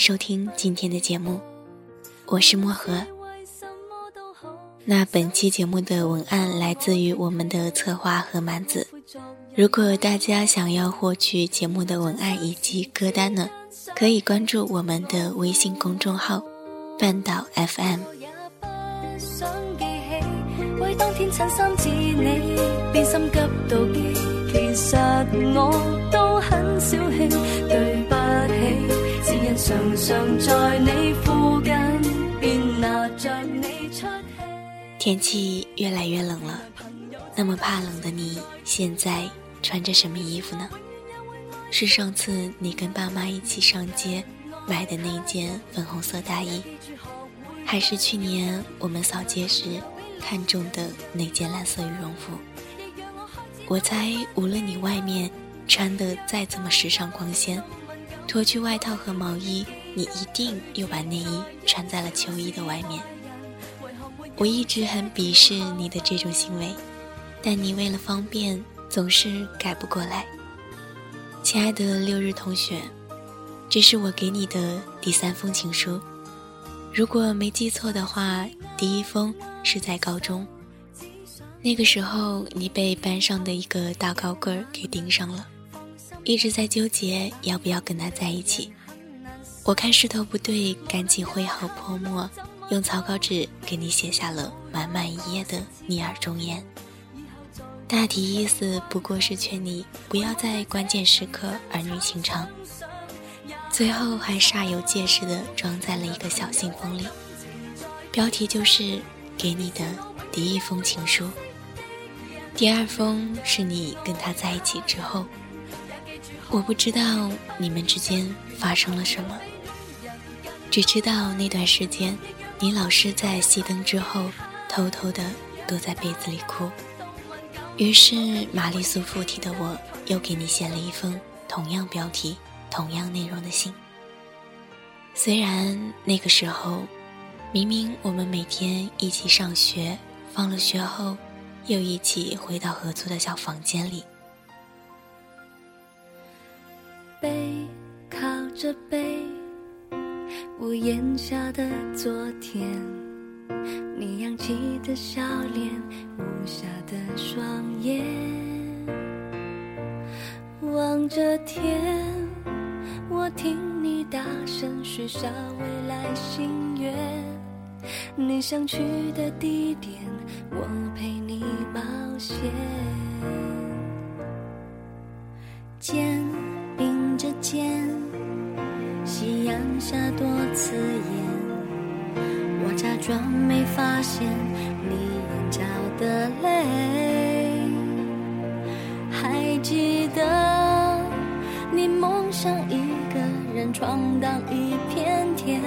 收听今天的节目，我是漠河。那本期节目的文案来自于我们的策划和满子。如果大家想要获取节目的文案以及歌单呢，可以关注我们的微信公众号“半岛 FM”。常常在你附近，便留在你出天气越来越冷了，那么怕冷的你现在穿着什么衣服呢？是上次你跟爸妈一起上街买的那件粉红色大衣，还是去年我们扫街时看中的那件蓝色羽绒服？我猜，无论你外面穿的再怎么时尚光鲜。脱去外套和毛衣，你一定又把内衣穿在了秋衣的外面。我一直很鄙视你的这种行为，但你为了方便总是改不过来。亲爱的六日同学，这是我给你的第三封情书。如果没记错的话，第一封是在高中，那个时候你被班上的一个大高个儿给盯上了。一直在纠结要不要跟他在一起。我看势头不对，赶紧挥毫泼墨，用草稿纸给你写下了满满一页的逆耳忠言。大体意思不过是劝你不要在关键时刻儿女情长。最后还煞有介事的装在了一个小信封里，标题就是给你的第一封情书。第二封是你跟他在一起之后。我不知道你们之间发生了什么，只知道那段时间，你老是在熄灯之后偷偷的躲在被子里哭。于是玛丽苏附体的我又给你写了一封同样标题、同样内容的信。虽然那个时候，明明我们每天一起上学，放了学后，又一起回到合租的小房间里。背靠着背，屋檐下的昨天，你扬起的笑脸，无暇的双眼，望着天，我听你大声许下未来心愿，你想去的地点，我陪你冒险，见。间，夕阳下多刺眼。我假装没发现你眼角的泪。还记得你梦想一个人闯荡一片天，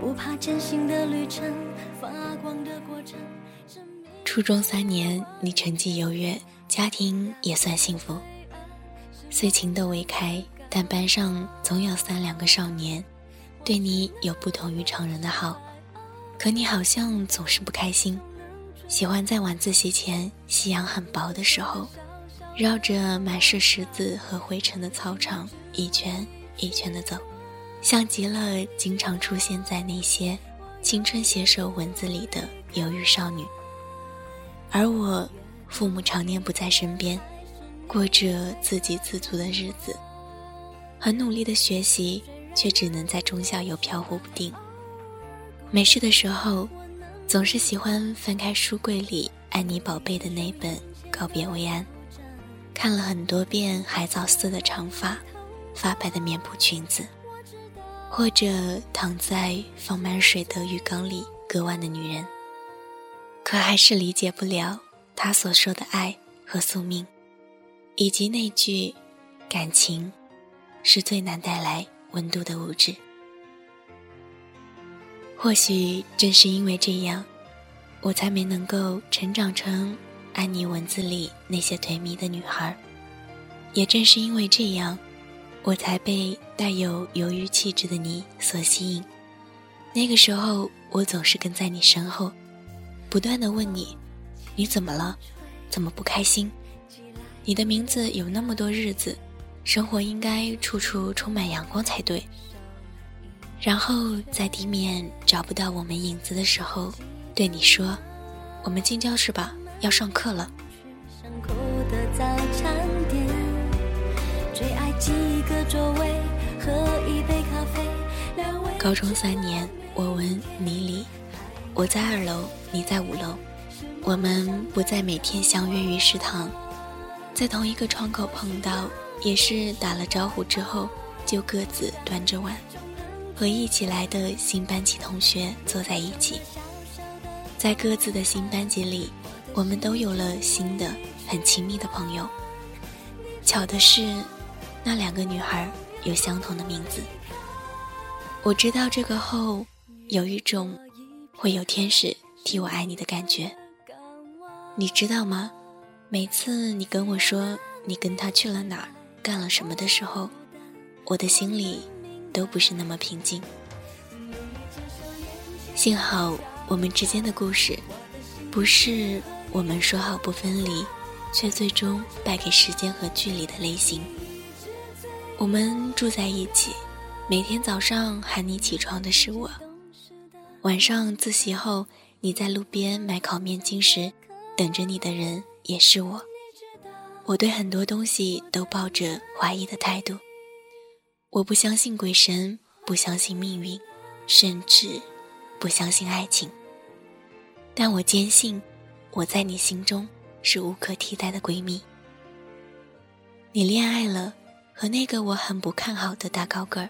不怕艰辛的旅程，发光的过程。初中三年，你成绩优越，家庭也算幸福。虽情窦未开，但班上总有三两个少年，对你有不同于常人的好。可你好像总是不开心，喜欢在晚自习前夕阳很薄的时候，绕着满是石子和灰尘的操场一圈一圈的走，像极了经常出现在那些青春写手文字里的忧郁少女。而我，父母常年不在身边。过着自给自足的日子，很努力的学习，却只能在中校游飘忽不定。没事的时候，总是喜欢翻开书柜里安妮宝贝的那本《告别薇安》，看了很多遍海藻色的长发，发白的棉布裙子，或者躺在放满水的浴缸里割腕的女人，可还是理解不了他所说的爱和宿命，以及那句“感情是最难带来温度的物质”。或许正是因为这样，我才没能够成长成安妮文字里那些颓靡的女孩。也正是因为这样，我才被带有忧郁气质的你所吸引。那个时候，我总是跟在你身后，不断的问你：“你怎么了？怎么不开心？你的名字有那么多日子，生活应该处处充满阳光才对。”然后在地面找不到我们影子的时候，对你说：“我们进教室吧，要上课了。”高中三年，我文你理，我在二楼，你在五楼，我们不再每天相约于食堂，在同一个窗口碰到，也是打了招呼之后就各自端着碗。和一起来的新班级同学坐在一起，在各自的新班级里，我们都有了新的很亲密的朋友。巧的是，那两个女孩有相同的名字。我知道这个后，有一种会有天使替我爱你的感觉。你知道吗？每次你跟我说你跟他去了哪儿，干了什么的时候，我的心里。都不是那么平静。幸好我们之间的故事，不是我们说好不分离，却最终败给时间和距离的类型。我们住在一起，每天早上喊你起床的是我，晚上自习后你在路边买烤面筋时，等着你的人也是我。我对很多东西都抱着怀疑的态度。我不相信鬼神，不相信命运，甚至不相信爱情。但我坚信，我在你心中是无可替代的闺蜜。你恋爱了，和那个我很不看好的大高个儿，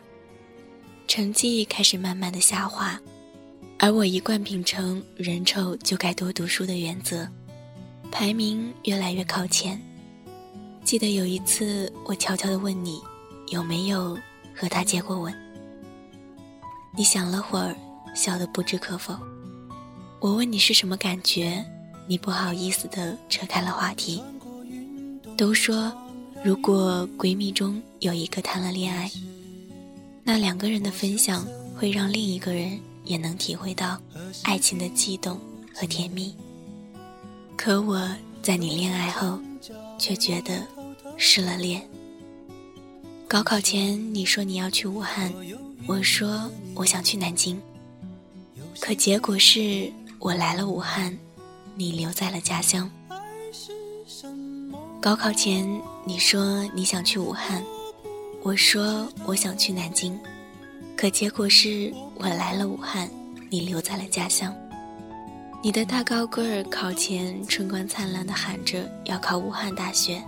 成绩开始慢慢的下滑，而我一贯秉承“人丑就该多读书”的原则，排名越来越靠前。记得有一次，我悄悄的问你，有没有？和他接过吻，你想了会儿，笑得不置可否。我问你是什么感觉，你不好意思地扯开了话题。都说，如果闺蜜中有一个谈了恋爱，那两个人的分享会让另一个人也能体会到爱情的悸动和甜蜜。可我在你恋爱后，却觉得失了恋。高考前，你说你要去武汉，我说我想去南京。可结果是我来了武汉，你留在了家乡。高考前，你说你想去武汉，我说我想去南京。可结果是我来了武汉，你留在了家乡。你的大高个儿考前春光灿烂的喊着要考武汉大学。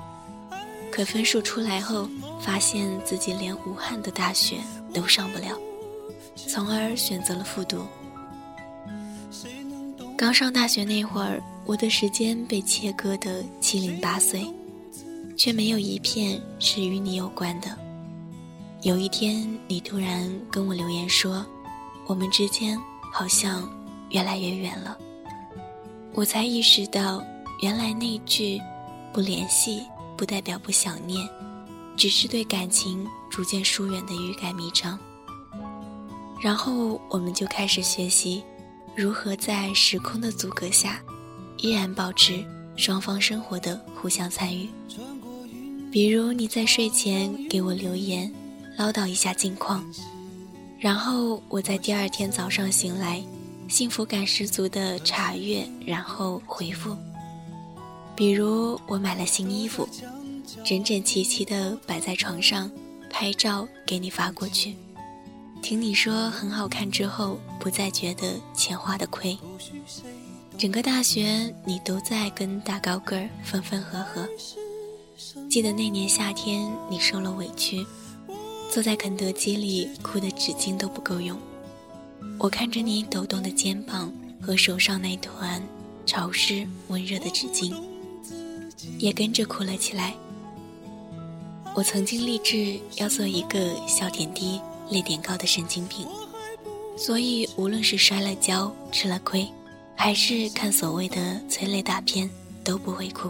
可分数出来后，发现自己连武汉的大学都上不了，从而选择了复读。刚上大学那会儿，我的时间被切割得七零八碎，却没有一片是与你有关的。有一天，你突然跟我留言说，我们之间好像越来越远了，我才意识到，原来那句不联系。不代表不想念，只是对感情逐渐疏远的欲盖弥彰。然后我们就开始学习，如何在时空的阻隔下，依然保持双方生活的互相参与。比如你在睡前给我留言，唠叨一下近况，然后我在第二天早上醒来，幸福感十足的查阅，然后回复。比如我买了新衣服，整整齐齐的摆在床上，拍照给你发过去。听你说很好看之后，不再觉得钱花的亏。整个大学你都在跟大高个儿分分合合，记得那年夏天，你受了委屈，坐在肯德基里哭的纸巾都不够用。我看着你抖动的肩膀和手上那团潮湿温热的纸巾，也跟着哭了起来。我曾经立志要做一个笑点低、泪点高的神经病，所以无论是摔了跤、吃了亏，还是看所谓的催泪大片，都不会哭。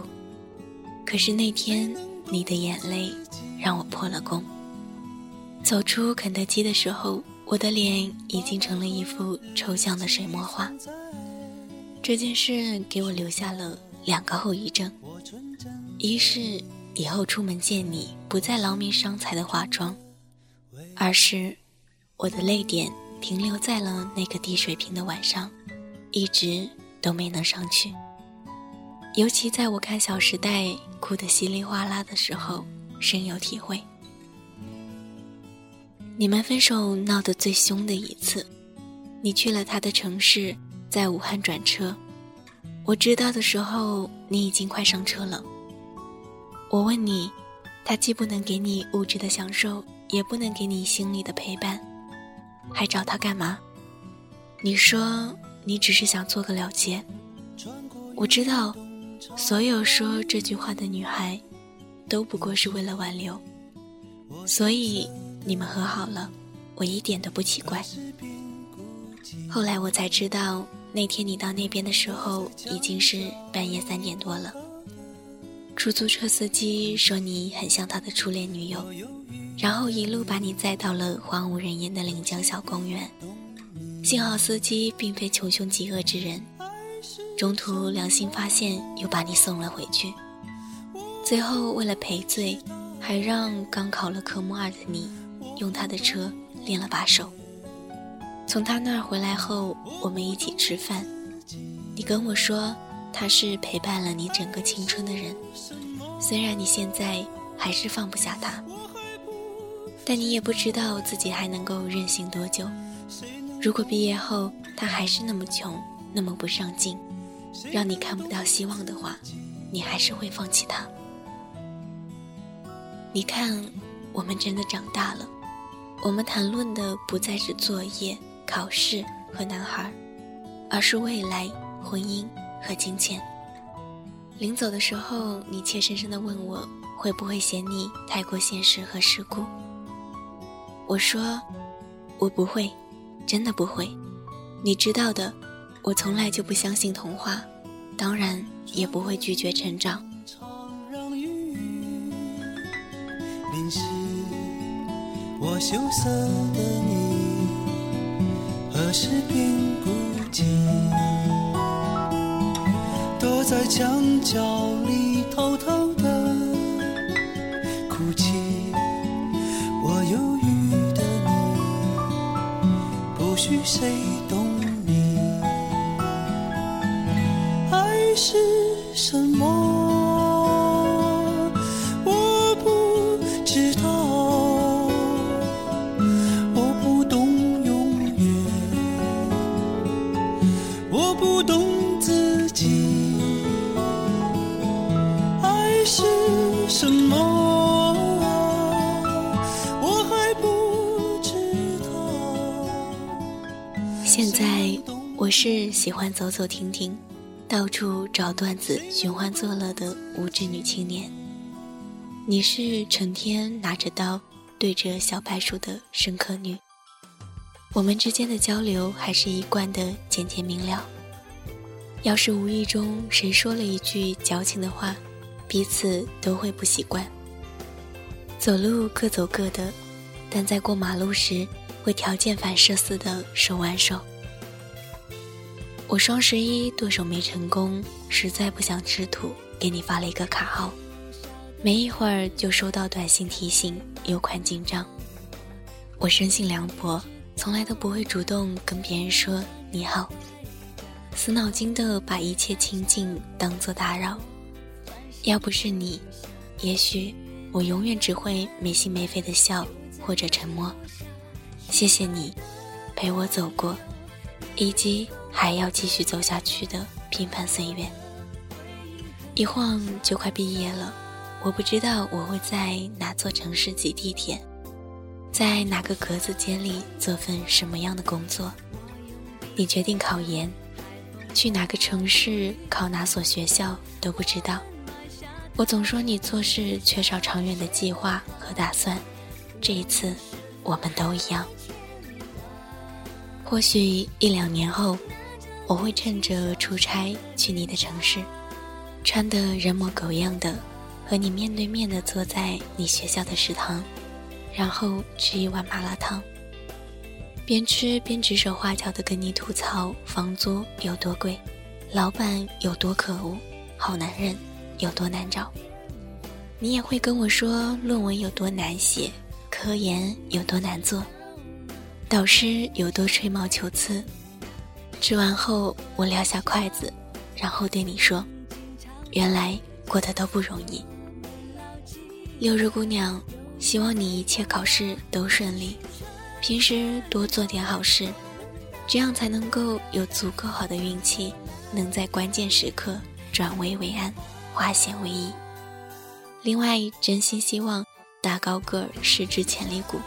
可是那天，你的眼泪让我破了功。走出肯德基的时候，我的脸已经成了一幅抽象的水墨画。这件事给我留下了两个后遗症：一是以后出门见你不再劳民伤财的化妆；二是我的泪点停留在了那个低水平的晚上，一直都没能上去。尤其在我看《小时代》哭得稀里哗啦的时候，深有体会。你们分手闹得最凶的一次，你去了他的城市，在武汉转车。我知道的时候，你已经快上车了。我问你，他既不能给你物质的享受，也不能给你心里的陪伴，还找他干嘛？你说你只是想做个了结。我知道。所有说这句话的女孩，都不过是为了挽留，所以你们和好了，我一点都不奇怪。后来我才知道，那天你到那边的时候已经是半夜三点多了。出租车司机说你很像他的初恋女友，然后一路把你载到了荒无人烟的临江小公园。幸好司机并非穷凶极恶之人。中途良心发现，又把你送了回去。最后为了赔罪，还让刚考了科目二的你用他的车练了把手。从他那儿回来后，我们一起吃饭。你跟我说，他是陪伴了你整个青春的人。虽然你现在还是放不下他，但你也不知道自己还能够任性多久。如果毕业后他还是那么穷，那么不上进。让你看不到希望的话，你还是会放弃他。你看，我们真的长大了，我们谈论的不再是作业、考试和男孩，而是未来、婚姻和金钱。临走的时候，你怯生生地问我，会不会嫌你太过现实和世故？我说，我不会，真的不会。你知道的。我从来就不相信童话，当然也不会拒绝成长。我羞涩的你，何时变孤寂？躲在墙角里偷偷的哭泣。我忧郁的你，不许谁懂你。爱。是什么？在我是喜欢走走停停。到处找段子寻欢作乐的无知女青年，你是成天拿着刀对着小白鼠的深刻女。我们之间的交流还是一贯的简洁明了。要是无意中谁说了一句矫情的话，彼此都会不习惯。走路各走各的，但在过马路时会条件反射似的手挽手。我双十一剁手没成功，实在不想吃土，给你发了一个卡号，没一会儿就收到短信提醒有款进账。我生性凉薄，从来都不会主动跟别人说你好，死脑筋的把一切亲近当做打扰。要不是你，也许我永远只会没心没肺的笑或者沉默。谢谢你，陪我走过，以及。还要继续走下去的平凡岁月，一晃就快毕业了。我不知道我会在哪座城市挤地铁，在哪个格子间里做份什么样的工作。你决定考研，去哪个城市考哪所学校都不知道。我总说你做事缺少长远的计划和打算，这一次我们都一样。或许一两年后，我会趁着出差去你的城市，穿得人模狗样的。和你面对面的坐在你学校的食堂，然后吃一碗麻辣烫，边吃边指手画脚的跟你吐槽房租有多贵，老板有多可恶，好男人有多难找。你也会跟我说论文有多难写，科研有多难做，导师有多吹毛求疵。吃完后，我撂下筷子，然后对你说：“原来过得都不容易。”六日姑娘，希望你一切考试都顺利，平时多做点好事，这样才能够有足够好的运气，能在关键时刻转危为安，化险为夷。另外，真心希望大高个儿是只潜力股，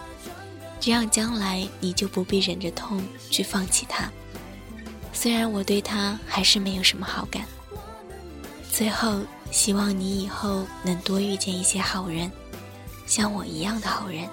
这样将来你就不必忍着痛去放弃他。虽然我对他还是没有什么好感。最后。希望你以后能多遇见一些好人，像我一样的好人。